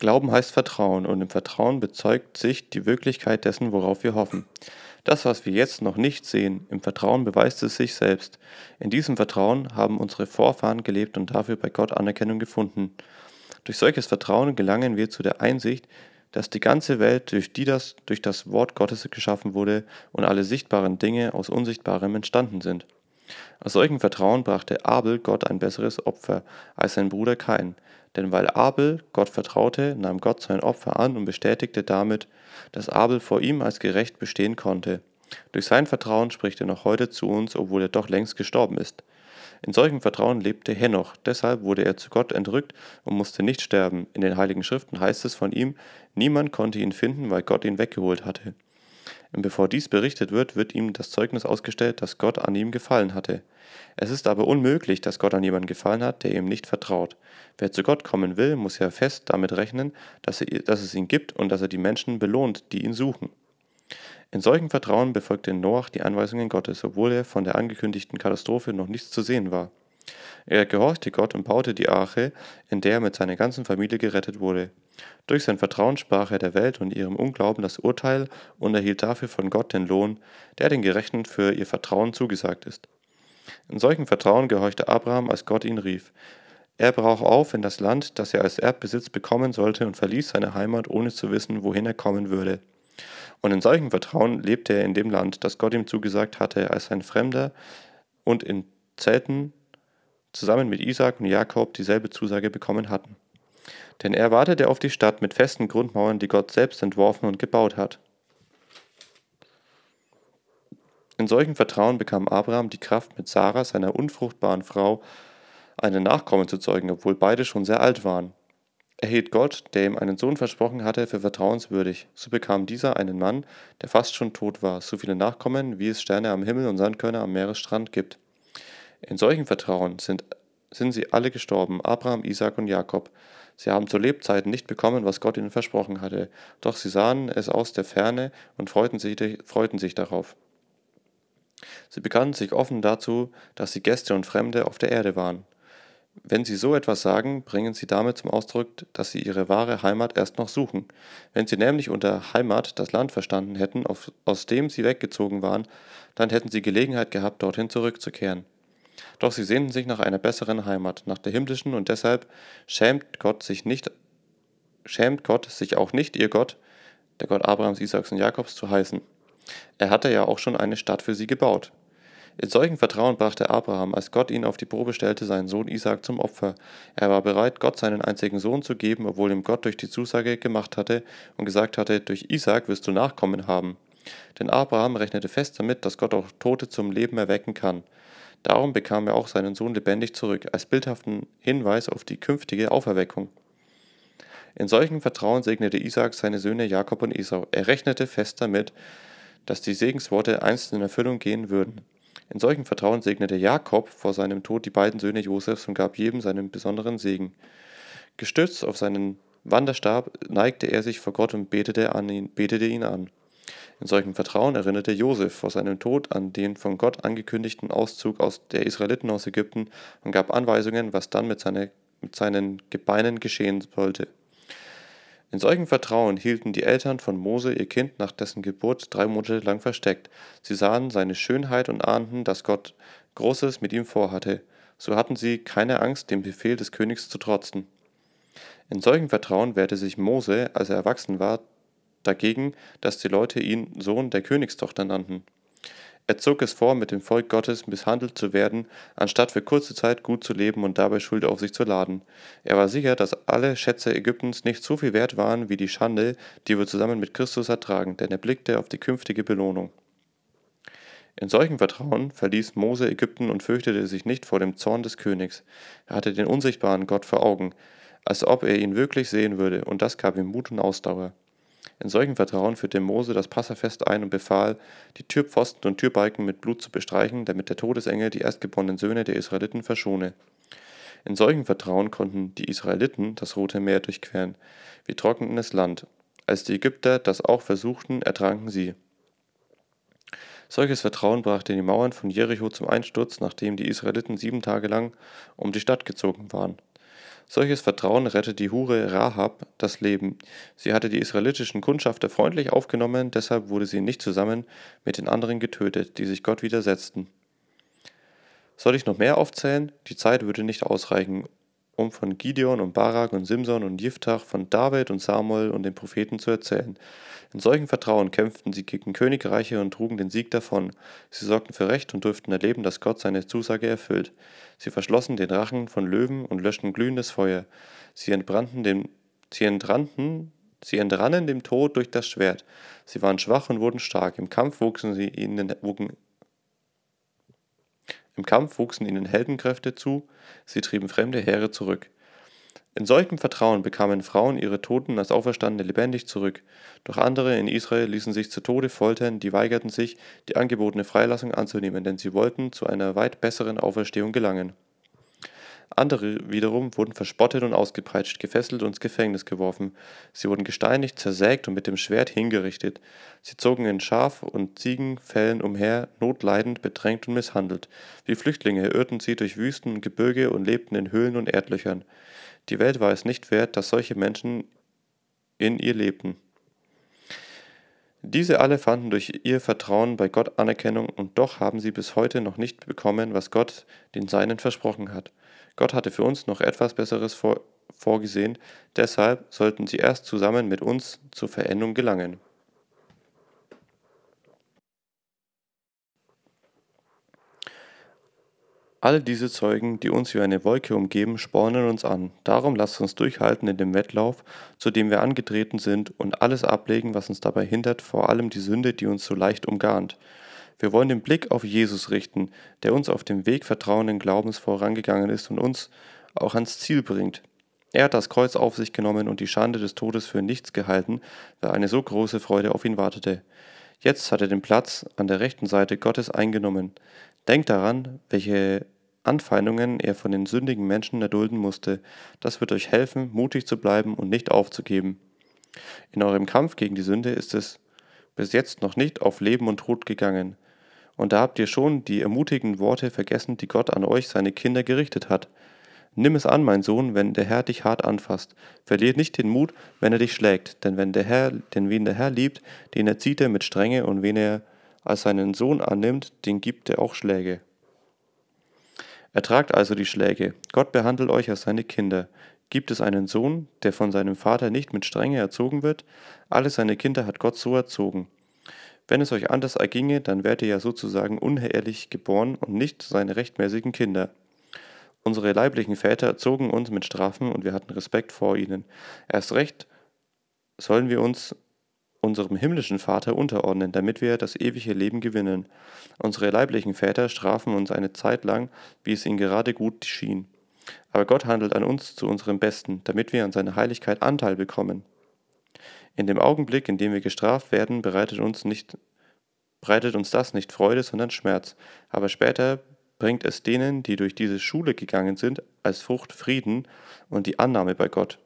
Glauben heißt Vertrauen und im Vertrauen bezeugt sich die Wirklichkeit dessen, worauf wir hoffen. Das, was wir jetzt noch nicht sehen, im Vertrauen beweist es sich selbst. In diesem Vertrauen haben unsere Vorfahren gelebt und dafür bei Gott Anerkennung gefunden. Durch solches Vertrauen gelangen wir zu der Einsicht, dass die ganze Welt durch, die das, durch das Wort Gottes geschaffen wurde und alle sichtbaren Dinge aus Unsichtbarem entstanden sind. Aus solchem Vertrauen brachte Abel Gott ein besseres Opfer als sein Bruder Kain. Denn weil Abel Gott vertraute, nahm Gott sein Opfer an und bestätigte damit, dass Abel vor ihm als gerecht bestehen konnte. Durch sein Vertrauen spricht er noch heute zu uns, obwohl er doch längst gestorben ist. In solchem Vertrauen lebte Henoch, deshalb wurde er zu Gott entrückt und musste nicht sterben. In den Heiligen Schriften heißt es von ihm, niemand konnte ihn finden, weil Gott ihn weggeholt hatte. Bevor dies berichtet wird, wird ihm das Zeugnis ausgestellt, dass Gott an ihm gefallen hatte. Es ist aber unmöglich, dass Gott an jemanden gefallen hat, der ihm nicht vertraut. Wer zu Gott kommen will, muss ja fest damit rechnen, dass, er, dass es ihn gibt und dass er die Menschen belohnt, die ihn suchen. In solchem Vertrauen befolgte Noach die Anweisungen Gottes, obwohl er von der angekündigten Katastrophe noch nichts zu sehen war. Er gehorchte Gott und baute die Arche, in der er mit seiner ganzen Familie gerettet wurde. Durch sein Vertrauen sprach er der Welt und ihrem Unglauben das Urteil und erhielt dafür von Gott den Lohn, der den Gerechten für ihr Vertrauen zugesagt ist. In solchem Vertrauen gehorchte Abraham, als Gott ihn rief. Er brach auf in das Land, das er als Erbbesitz bekommen sollte, und verließ seine Heimat, ohne zu wissen, wohin er kommen würde. Und in solchem Vertrauen lebte er in dem Land, das Gott ihm zugesagt hatte, als ein Fremder und in Zelten zusammen mit Isaac und Jakob dieselbe Zusage bekommen hatten. Denn er wartete auf die Stadt mit festen Grundmauern, die Gott selbst entworfen und gebaut hat. In solchem Vertrauen bekam Abraham die Kraft, mit Sarah, seiner unfruchtbaren Frau, einen Nachkommen zu zeugen, obwohl beide schon sehr alt waren. Er hielt Gott, der ihm einen Sohn versprochen hatte, für vertrauenswürdig. So bekam dieser einen Mann, der fast schon tot war, so viele Nachkommen, wie es Sterne am Himmel und Sandkörner am Meeresstrand gibt. In solchem Vertrauen sind, sind sie alle gestorben, Abraham, Isaac und Jakob. Sie haben zur Lebzeiten nicht bekommen, was Gott ihnen versprochen hatte, doch sie sahen es aus der Ferne und freuten sich, freuten sich darauf. Sie bekannten sich offen dazu, dass sie Gäste und Fremde auf der Erde waren. Wenn sie so etwas sagen, bringen sie damit zum Ausdruck, dass sie ihre wahre Heimat erst noch suchen. Wenn sie nämlich unter Heimat das Land verstanden hätten, aus dem sie weggezogen waren, dann hätten sie Gelegenheit gehabt, dorthin zurückzukehren. Doch sie sehnten sich nach einer besseren Heimat, nach der himmlischen, und deshalb schämt Gott sich nicht, schämt Gott sich auch nicht, ihr Gott, der Gott Abrahams, Isaaks und Jakobs, zu heißen. Er hatte ja auch schon eine Stadt für sie gebaut. In solchem Vertrauen brachte Abraham, als Gott ihn auf die Probe stellte, seinen Sohn Isaak zum Opfer. Er war bereit, Gott seinen einzigen Sohn zu geben, obwohl ihm Gott durch die Zusage gemacht hatte und gesagt hatte, durch Isaak wirst du Nachkommen haben. Denn Abraham rechnete fest damit, dass Gott auch Tote zum Leben erwecken kann. Darum bekam er auch seinen Sohn lebendig zurück, als bildhaften Hinweis auf die künftige Auferweckung. In solchem Vertrauen segnete Isaak seine Söhne Jakob und Esau. Er rechnete fest damit, dass die Segensworte einst in Erfüllung gehen würden. In solchem Vertrauen segnete Jakob vor seinem Tod die beiden Söhne Josefs und gab jedem seinen besonderen Segen. Gestützt auf seinen Wanderstab neigte er sich vor Gott und betete, ihn, betete ihn an. In solchem Vertrauen erinnerte Josef vor seinem Tod an den von Gott angekündigten Auszug aus der Israeliten aus Ägypten und gab Anweisungen, was dann mit, seine, mit seinen Gebeinen geschehen sollte. In solchem Vertrauen hielten die Eltern von Mose ihr Kind nach dessen Geburt drei Monate lang versteckt. Sie sahen seine Schönheit und ahnten, dass Gott Großes mit ihm vorhatte. So hatten sie keine Angst, dem Befehl des Königs zu trotzen. In solchem Vertrauen wehrte sich Mose, als er erwachsen war, dagegen, dass die Leute ihn Sohn der Königstochter nannten. Er zog es vor, mit dem Volk Gottes misshandelt zu werden, anstatt für kurze Zeit gut zu leben und dabei Schuld auf sich zu laden. Er war sicher, dass alle Schätze Ägyptens nicht so viel wert waren wie die Schande, die wir zusammen mit Christus ertragen, denn er blickte auf die künftige Belohnung. In solchem Vertrauen verließ Mose Ägypten und fürchtete sich nicht vor dem Zorn des Königs. Er hatte den unsichtbaren Gott vor Augen, als ob er ihn wirklich sehen würde, und das gab ihm Mut und Ausdauer. In solchem Vertrauen führte Mose das Passafest ein und befahl, die Türpfosten und Türbalken mit Blut zu bestreichen, damit der Todesengel die erstgeborenen Söhne der Israeliten verschone. In solchem Vertrauen konnten die Israeliten das Rote Meer durchqueren, wie trockenes Land. Als die Ägypter das auch versuchten, ertranken sie. Solches Vertrauen brachte die Mauern von Jericho zum Einsturz, nachdem die Israeliten sieben Tage lang um die Stadt gezogen waren. Solches Vertrauen rettet die Hure Rahab das Leben. Sie hatte die israelitischen Kundschafter freundlich aufgenommen, deshalb wurde sie nicht zusammen mit den anderen getötet, die sich Gott widersetzten. Soll ich noch mehr aufzählen? Die Zeit würde nicht ausreichen, um von Gideon und Barak und Simson und Jiftach, von David und Samuel und den Propheten zu erzählen. In solchem Vertrauen kämpften sie gegen Königreiche und trugen den Sieg davon. Sie sorgten für Recht und durften erleben, dass Gott seine Zusage erfüllt. Sie verschlossen den Rachen von Löwen und löschten glühendes Feuer. Sie entbrannten dem, sie entrannten, sie entrannen dem Tod durch das Schwert. Sie waren schwach und wurden stark. Im Kampf wuchsen sie ihnen, wuchen, im Kampf wuchsen ihnen Heldenkräfte zu, sie trieben fremde Heere zurück. In solchem Vertrauen bekamen Frauen ihre Toten als Auferstandene lebendig zurück, doch andere in Israel ließen sich zu Tode foltern, die weigerten sich, die angebotene Freilassung anzunehmen, denn sie wollten zu einer weit besseren Auferstehung gelangen. Andere wiederum wurden verspottet und ausgepeitscht, gefesselt und ins Gefängnis geworfen. Sie wurden gesteinigt, zersägt und mit dem Schwert hingerichtet. Sie zogen in Schaf- und Ziegenfällen umher, notleidend, bedrängt und misshandelt. Wie Flüchtlinge irrten sie durch Wüsten und Gebirge und lebten in Höhlen und Erdlöchern. Die Welt war es nicht wert, dass solche Menschen in ihr lebten. Diese alle fanden durch ihr Vertrauen bei Gott Anerkennung und doch haben sie bis heute noch nicht bekommen, was Gott den Seinen versprochen hat. Gott hatte für uns noch etwas Besseres vor, vorgesehen, deshalb sollten sie erst zusammen mit uns zur Verendung gelangen. All diese Zeugen, die uns wie eine Wolke umgeben, spornen uns an. Darum lasst uns durchhalten in dem Wettlauf, zu dem wir angetreten sind, und alles ablegen, was uns dabei hindert, vor allem die Sünde, die uns so leicht umgarnt. Wir wollen den Blick auf Jesus richten, der uns auf dem Weg vertrauenden Glaubens vorangegangen ist und uns auch ans Ziel bringt. Er hat das Kreuz auf sich genommen und die Schande des Todes für nichts gehalten, weil eine so große Freude auf ihn wartete. Jetzt hat er den Platz an der rechten Seite Gottes eingenommen. Denkt daran, welche Anfeindungen er von den sündigen Menschen erdulden musste. Das wird euch helfen, mutig zu bleiben und nicht aufzugeben. In eurem Kampf gegen die Sünde ist es bis jetzt noch nicht auf Leben und Tod gegangen. Und da habt ihr schon die ermutigenden Worte vergessen, die Gott an euch, seine Kinder, gerichtet hat. Nimm es an, mein Sohn, wenn der Herr dich hart anfasst. Verliert nicht den Mut, wenn er dich schlägt, denn wenn der Herr, denn wen der Herr liebt, den erzieht er mit Strenge, und wen er als seinen Sohn annimmt, den gibt er auch Schläge. Ertragt also die Schläge. Gott behandelt euch als seine Kinder. Gibt es einen Sohn, der von seinem Vater nicht mit Strenge erzogen wird? Alle seine Kinder hat Gott so erzogen. Wenn es euch anders erginge, dann wärt ihr ja sozusagen unehrlich geboren und nicht seine rechtmäßigen Kinder. Unsere leiblichen Väter erzogen uns mit Strafen und wir hatten Respekt vor ihnen. Erst recht sollen wir uns unserem himmlischen Vater unterordnen, damit wir das ewige Leben gewinnen. Unsere leiblichen Väter strafen uns eine Zeit lang, wie es ihnen gerade gut schien. Aber Gott handelt an uns zu unserem Besten, damit wir an seiner Heiligkeit Anteil bekommen. In dem Augenblick, in dem wir gestraft werden, bereitet uns, nicht, bereitet uns das nicht Freude, sondern Schmerz. Aber später bringt es denen, die durch diese Schule gegangen sind, als Frucht Frieden und die Annahme bei Gott.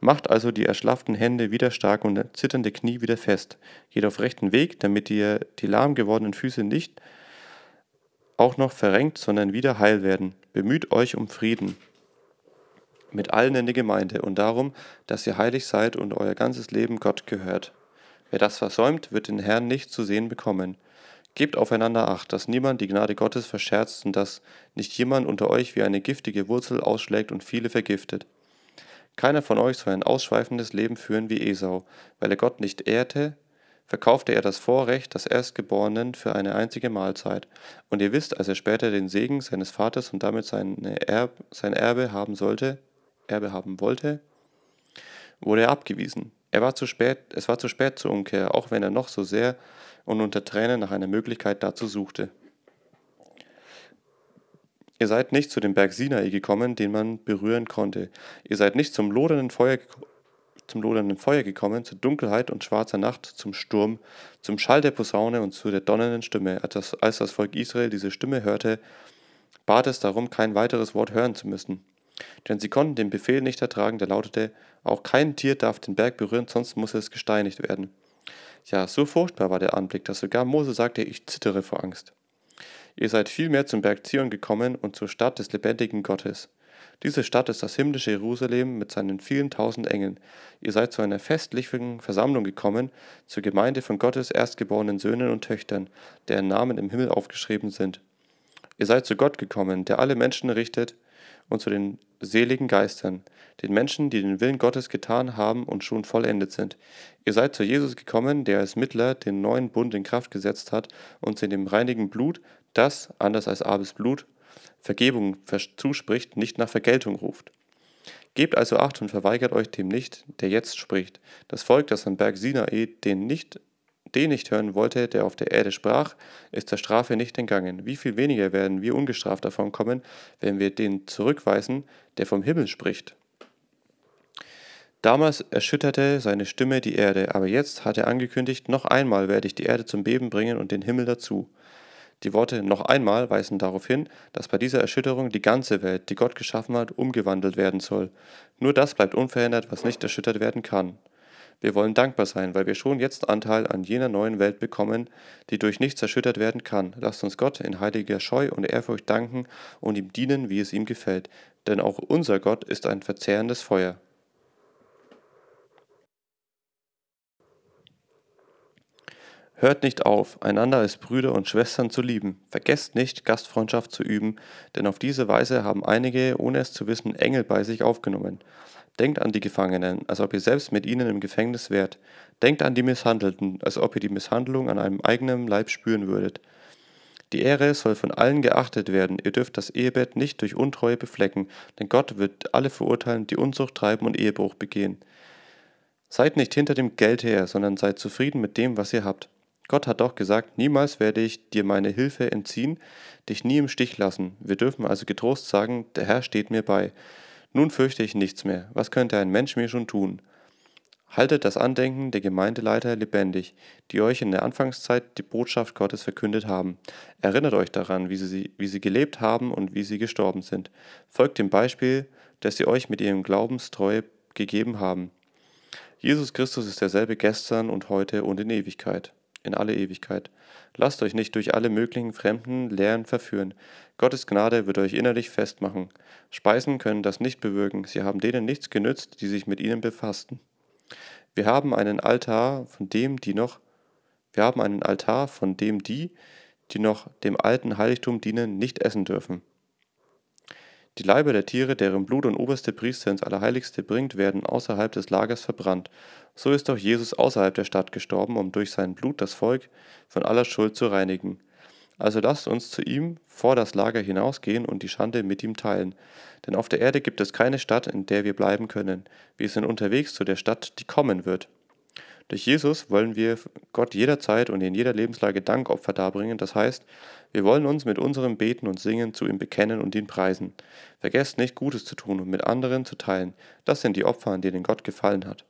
Macht also die erschlafften Hände wieder stark und zitternde Knie wieder fest. Geht auf rechten Weg, damit ihr die lahm gewordenen Füße nicht auch noch verrenkt, sondern wieder heil werden. Bemüht euch um Frieden mit allen in der Gemeinde und darum, dass ihr heilig seid und euer ganzes Leben Gott gehört. Wer das versäumt, wird den Herrn nicht zu sehen bekommen. Gebt aufeinander acht, dass niemand die Gnade Gottes verscherzt und dass nicht jemand unter euch wie eine giftige Wurzel ausschlägt und viele vergiftet. Keiner von euch soll ein ausschweifendes Leben führen wie Esau. Weil er Gott nicht ehrte, verkaufte er das Vorrecht des Erstgeborenen für eine einzige Mahlzeit. Und ihr wisst, als er später den Segen seines Vaters und damit sein Erbe haben sollte, Erbe haben wollte, wurde er abgewiesen. Er war zu spät, es war zu spät zur Umkehr, auch wenn er noch so sehr und unter Tränen nach einer Möglichkeit dazu suchte. Ihr seid nicht zu dem Berg Sinai gekommen, den man berühren konnte. Ihr seid nicht zum lodernden Feuer, zum lodernden Feuer gekommen, zur Dunkelheit und schwarzer Nacht, zum Sturm, zum Schall der Posaune und zu der donnernden Stimme. Als das, als das Volk Israel diese Stimme hörte, bat es darum, kein weiteres Wort hören zu müssen. Denn sie konnten den Befehl nicht ertragen, der lautete, auch kein Tier darf den Berg berühren, sonst muss es gesteinigt werden. Ja, so furchtbar war der Anblick, dass sogar Mose sagte, ich zittere vor Angst. Ihr seid vielmehr zum Berg Zion gekommen und zur Stadt des lebendigen Gottes, Diese Stadt ist das himmlische Jerusalem mit seinen vielen tausend Engeln. Ihr seid zu einer festlichen Versammlung gekommen, zur Gemeinde von Gottes erstgeborenen Söhnen und Töchtern, deren Namen im Himmel aufgeschrieben sind. Ihr seid zu Gott gekommen, der alle Menschen richtet, und zu den seligen Geistern, den Menschen, die den Willen Gottes getan haben und schon vollendet sind. Ihr seid zu Jesus gekommen, der als Mittler den neuen Bund in Kraft gesetzt hat und in dem reinigen Blut, das, anders als Abels Blut, Vergebung zuspricht, nicht nach Vergeltung ruft. Gebt also Acht und verweigert euch dem nicht, der jetzt spricht. Das Volk, das am Berg Sinai den nicht den nicht hören wollte, der auf der Erde sprach, ist der Strafe nicht entgangen. Wie viel weniger werden wir ungestraft davon kommen, wenn wir den zurückweisen, der vom Himmel spricht. Damals erschütterte seine Stimme die Erde, aber jetzt hat er angekündigt, noch einmal werde ich die Erde zum Beben bringen und den Himmel dazu. Die Worte noch einmal weisen darauf hin, dass bei dieser Erschütterung die ganze Welt, die Gott geschaffen hat, umgewandelt werden soll. Nur das bleibt unverändert, was nicht erschüttert werden kann. Wir wollen dankbar sein, weil wir schon jetzt Anteil an jener neuen Welt bekommen, die durch nichts erschüttert werden kann. Lasst uns Gott in heiliger Scheu und Ehrfurcht danken und ihm dienen, wie es ihm gefällt. Denn auch unser Gott ist ein verzehrendes Feuer. Hört nicht auf, einander als Brüder und Schwestern zu lieben. Vergesst nicht, Gastfreundschaft zu üben, denn auf diese Weise haben einige, ohne es zu wissen, Engel bei sich aufgenommen. Denkt an die Gefangenen, als ob ihr selbst mit ihnen im Gefängnis wärt. Denkt an die Misshandelten, als ob ihr die Misshandlung an einem eigenen Leib spüren würdet. Die Ehre soll von allen geachtet werden. Ihr dürft das Ehebett nicht durch Untreue beflecken, denn Gott wird alle verurteilen, die Unzucht treiben und Ehebruch begehen. Seid nicht hinter dem Geld her, sondern seid zufrieden mit dem, was ihr habt. Gott hat doch gesagt, niemals werde ich dir meine Hilfe entziehen, dich nie im Stich lassen. Wir dürfen also getrost sagen, der Herr steht mir bei. Nun fürchte ich nichts mehr. Was könnte ein Mensch mir schon tun? Haltet das Andenken der Gemeindeleiter lebendig, die euch in der Anfangszeit die Botschaft Gottes verkündet haben. Erinnert euch daran, wie sie, wie sie gelebt haben und wie sie gestorben sind. Folgt dem Beispiel, das sie euch mit ihrem Glaubenstreue gegeben haben. Jesus Christus ist derselbe gestern und heute und in Ewigkeit, in alle Ewigkeit. Lasst euch nicht durch alle möglichen fremden Lehren verführen. Gottes Gnade wird euch innerlich festmachen. Speisen können das nicht bewirken, sie haben denen nichts genützt, die sich mit ihnen befassten. Wir haben einen Altar, von dem die noch wir haben einen Altar, von dem die, die noch dem alten Heiligtum dienen, nicht essen dürfen. Die Leiber der Tiere, deren Blut und oberste Priester ins Allerheiligste bringt, werden außerhalb des Lagers verbrannt. So ist auch Jesus außerhalb der Stadt gestorben, um durch sein Blut das Volk von aller Schuld zu reinigen. Also lasst uns zu ihm vor das Lager hinausgehen und die Schande mit ihm teilen. Denn auf der Erde gibt es keine Stadt, in der wir bleiben können. Wir sind unterwegs zu der Stadt, die kommen wird. Durch Jesus wollen wir Gott jederzeit und in jeder Lebenslage Dankopfer darbringen. Das heißt, wir wollen uns mit unserem Beten und Singen zu ihm bekennen und ihn preisen. Vergesst nicht, Gutes zu tun und mit anderen zu teilen. Das sind die Opfer, an denen Gott gefallen hat.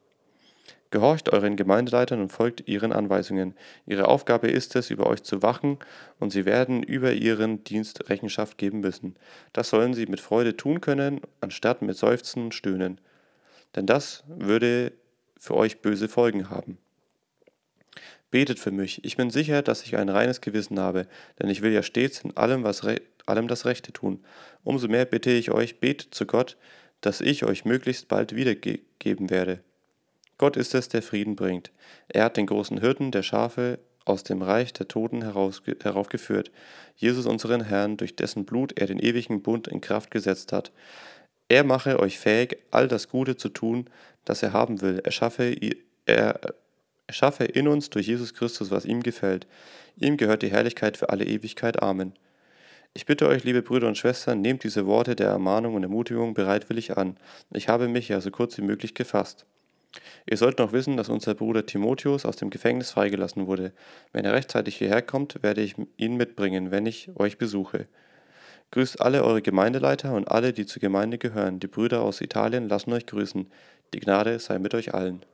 Gehorcht euren Gemeindeleitern und folgt ihren Anweisungen. Ihre Aufgabe ist es, über euch zu wachen, und sie werden über ihren Dienst Rechenschaft geben müssen. Das sollen sie mit Freude tun können, anstatt mit Seufzen und Stöhnen. Denn das würde für euch böse Folgen haben. Betet für mich. Ich bin sicher, dass ich ein reines Gewissen habe, denn ich will ja stets in allem, was allem das Rechte tun. Umso mehr bitte ich euch, betet zu Gott, dass ich euch möglichst bald wiedergeben werde. Gott ist es, der Frieden bringt. Er hat den großen Hirten der Schafe aus dem Reich der Toten heraufgeführt, Jesus unseren Herrn, durch dessen Blut er den ewigen Bund in Kraft gesetzt hat. Er mache euch fähig, all das Gute zu tun, das er haben will. Er schaffe, er, er schaffe in uns durch Jesus Christus, was ihm gefällt. Ihm gehört die Herrlichkeit für alle Ewigkeit. Amen. Ich bitte euch, liebe Brüder und Schwestern, nehmt diese Worte der Ermahnung und Ermutigung bereitwillig an. Ich habe mich ja so kurz wie möglich gefasst. Ihr sollt noch wissen, dass unser Bruder Timotheus aus dem Gefängnis freigelassen wurde. Wenn er rechtzeitig hierher kommt, werde ich ihn mitbringen, wenn ich euch besuche. Grüßt alle eure Gemeindeleiter und alle, die zur Gemeinde gehören. Die Brüder aus Italien lassen euch grüßen. Die Gnade sei mit euch allen.